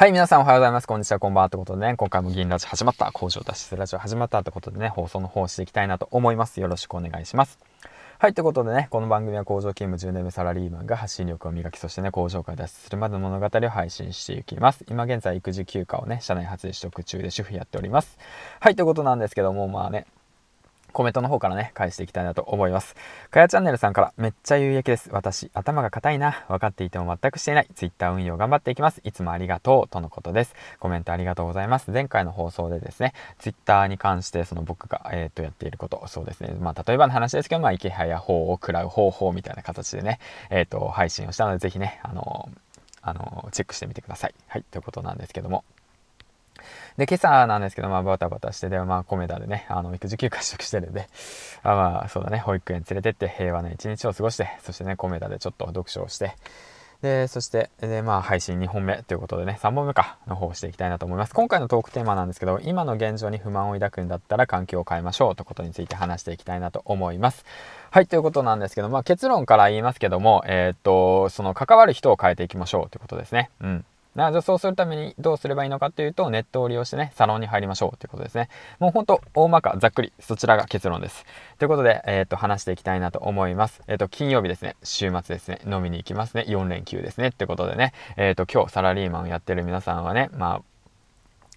はい、皆さんおはようございます。こんにちは、こんばんは。ってことでね、今回も銀ラジ始まった、工場脱出ラジオ始まったってことでね、放送の方していきたいなと思います。よろしくお願いします。はい、ということでね、この番組は工場勤務10年目サラリーマンが発信力を磨き、そしてね、工場から脱出するまでの物語を配信していきます。今現在、育児休暇をね、社内発で取得中で主婦やっております。はい、ということなんですけども、まあね、コメントの方からね、返していきたいなと思います。かやチャンネルさんから、めっちゃ有益です。私、頭が硬いな。分かっていても全くしていない。Twitter 運用頑張っていきます。いつもありがとう。とのことです。コメントありがとうございます。前回の放送でですね、Twitter に関して、その僕が、えっ、ー、と、やっていること、そうですね。まあ、例えばの話ですけど、まあ、池早法を食らう方法みたいな形でね、えっ、ー、と、配信をしたので、ぜひね、あのあのチェックしてみてください。はい、ということなんですけども。で、今朝なんですけど、まあ、バタバタして、で、まあ、コメダでね、あの、育児休暇取得してるんで、あまあ、そうだね、保育園連れてって平和な一日を過ごして、そしてね、コメダでちょっと読書をして、で、そして、で、まあ、配信2本目ということでね、3本目か、の方をしていきたいなと思います。今回のトークテーマなんですけど、今の現状に不満を抱くんだったら環境を変えましょうということについて話していきたいなと思います。はい、ということなんですけど、まあ、結論から言いますけども、えー、っと、その関わる人を変えていきましょうということですね。うん。なじゃそうするためにどうすればいいのかというと、ネットを利用してね、サロンに入りましょうということですね。もうほんと、大まか、ざっくり、そちらが結論です。ということで、えっ、ー、と、話していきたいなと思います。えっ、ー、と、金曜日ですね、週末ですね、飲みに行きますね、4連休ですね、ってことでね、えっ、ー、と、今日サラリーマンをやってる皆さんはね、まあ、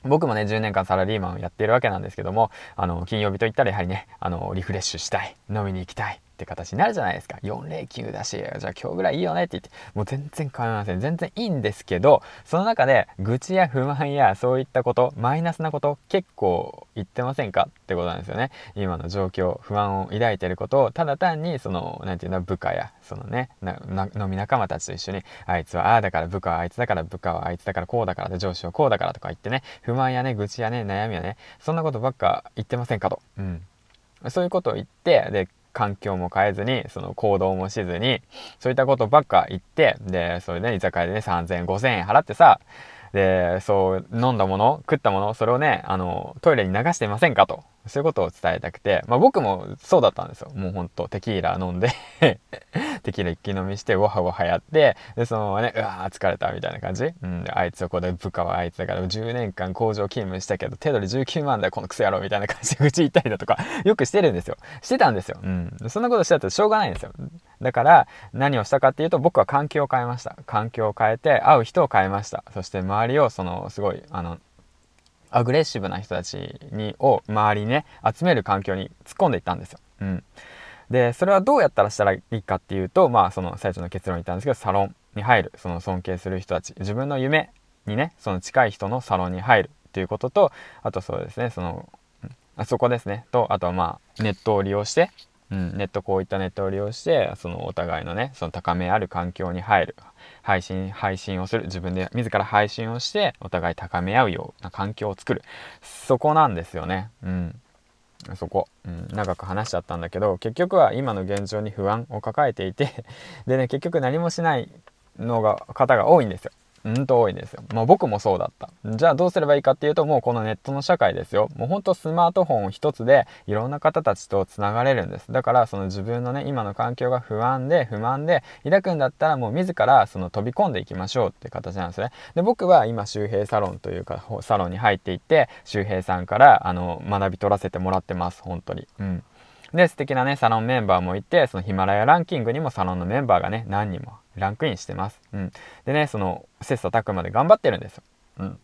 僕もね、10年間サラリーマンをやっているわけなんですけども、あの、金曜日といったらやはりね、あの、リフレッシュしたい、飲みに行きたい、って形になるじゃないですか。4連休だし、じゃあ今日ぐらいいいよねって言って、もう全然構いません。全然いいんですけど、その中で愚痴や不満やそういったこと、マイナスなこと結構言ってませんか？ってことなんですよね。今の状況、不安を抱いてることを、ただ単にその、なんていうの、部下や、そのね、飲み仲間たちと一緒に、あいつはああだから部下はあいつだから部下はあいつだからこうだから上司はこうだからとか言ってね、不満やね、愚痴やね、悩みやね、そんなことばっか言ってませんかと。うん。そういうことを言って、で、環境も変えずに、その行動もしずに、そういったことばっか言って、で、それで、ね、居酒屋でね、3000円、5000円払ってさ、で、そう、飲んだもの、食ったもの、それをね、あの、トイレに流していませんかと。そういうことを伝えたくて、まあ僕もそうだったんですよ。もうほんとテキーラ飲んでテキーラ一気飲みして、わはわはやって、で、そのままね、うわー疲れたみたいな感じ。うん、あいつはここで部下はあいつだから10年間工場勤務したけど、手取り19万だよ、このクソ野郎みたいな感じで愚痴言ったりだとか、よくしてるんですよ。してたんですよ。うん。そんなことしてたらしょうがないんですよ。だから、何をしたかっていうと、僕は環境を変えました。環境を変えて、会う人を変えました。そして周りを、その、すごい、あの、アグレッシブな人たちにを周りにね集める環境に突っ込んでいったんですよ。うん、でそれはどうやったらしたらいいかっていうとまあその最初の結論に言ったんですけどサロンに入るその尊敬する人たち自分の夢にねその近い人のサロンに入るっていうこととあとそうですねそのあそこですねとあとはまあネットを利用してうん、ネットこういったネットを利用してそのお互いのねその高めある環境に入る配信配信をする自分で自ら配信をしてお互い高め合うような環境を作る。そこなんですよね。うん。そこ、うん、長く話しちゃったんだけど結局は今の現状に不安を抱えていてでね結局何もしないのが方が多いんですよ。うんと多いんですよ。まあ僕もそうだった。じゃあどうすればいいかっていうともうこのネットの社会ですよ。もうほんとスマートフォン一つでいろんな方たちと繋がれるんです。だからその自分のね、今の環境が不安で不満で抱くんだったらもう自らその飛び込んでいきましょうって形なんですね。で、僕は今周平サロンというかサロンに入っていって周平さんからあの学び取らせてもらってます。本当に。うん。で、素敵なね、サロンメンバーもいて、そのヒマラヤランキングにもサロンのメンバーがね、何人もランクインしてます。うん。でね、その、切磋琢磨で頑張ってるんですよ。うん。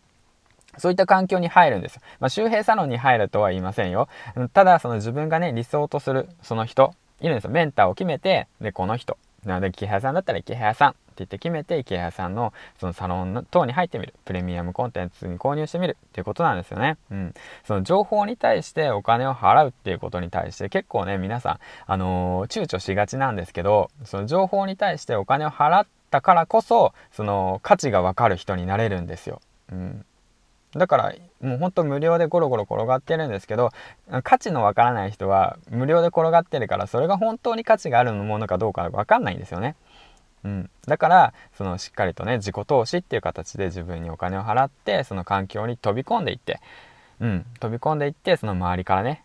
そういった環境に入るんですよ。まあ、周平サロンに入るとは言いませんよ。ただ、その自分がね、理想とする、その人、いるんですよ。メンターを決めて、で、この人。なので、池原さんだったら池原さん。って言って決めて池谷さんのそのサロン等に入ってみるプレミアムコンテンツに購入してみるっていうことなんですよね。うん、その情報に対してお金を払うっていうことに対して結構ね皆さん、あのー、躊躇しがちなんですけどその情報に対してお金を払ったからこそその価値が分かる人になれるんですよ。うんだからもうほんと無料でゴロゴロ転がってるんですけど価値のわからない人は無料で転がってるからそれが本当に価値があるものかどうかわかんないんですよね。うん、だからそのしっかりとね自己投資っていう形で自分にお金を払ってその環境に飛び込んでいって、うん、飛び込んでいってその周りからね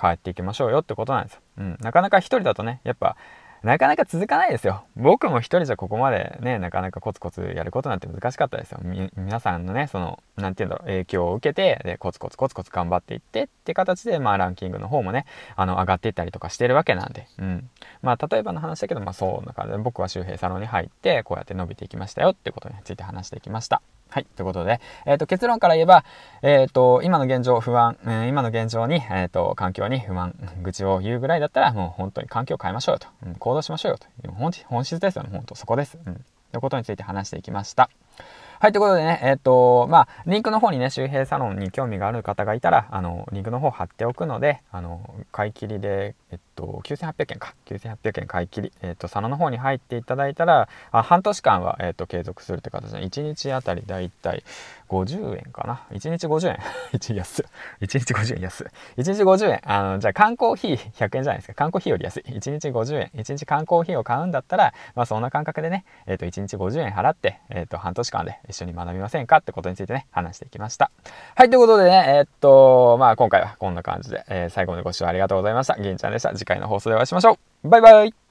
変えっていきましょうよってことなんですよ。うん、なかなか一人だとねやっぱなかなか続かないですよ。僕も一人じゃここまでね、なかなかコツコツやることなんて難しかったですよ。皆さんのね、その、なんて言うんだろう、影響を受けて、で、コツコツコツコツ頑張っていってって形で、まあランキングの方もね、あの、上がっていったりとかしてるわけなんで、うん。まあ例えばの話だけど、まあそうな感じで、僕は周平サロンに入って、こうやって伸びていきましたよってことについて話していきました。はい。ということで、えっ、ー、と、結論から言えば、えっ、ー、と、今の現状不安、えー、今の現状に、えっ、と、環境に不満、愚痴を言うぐらいだったら、もう本当に環境を変えましょうよと。うん、行動しましょうよと。本本質ですよね。本当そこです。うん。ということについて話していきました。はい、ということでね、えっ、と、まあ、リンクの方にね、周平サロンに興味がある方がいたら、あの、リンクの方貼っておくので、あの、買い切りで、えっと、9800円か。9800円買い切り。えっと、佐野の方に入っていただいたら、あ半年間は、えっと、継続するって形で、1日あたりだいたい50円かな。1日50円。1安。1日50円安。1日50円。あの、じゃあ缶コーヒー100円じゃないですか。缶コーヒーより安い。1日50円。1日缶コーヒーを買うんだったら、まあそんな感覚でね、えっと、1日50円払って、えっと、半年間で一緒に学びませんかってことについてね、話していきました。はい、ということでね、えっと、まあ今回はこんな感じで、え、最後までご視聴ありがとうございました。銀ちゃんでした。次回の放送でお会いしましょう。バイバイ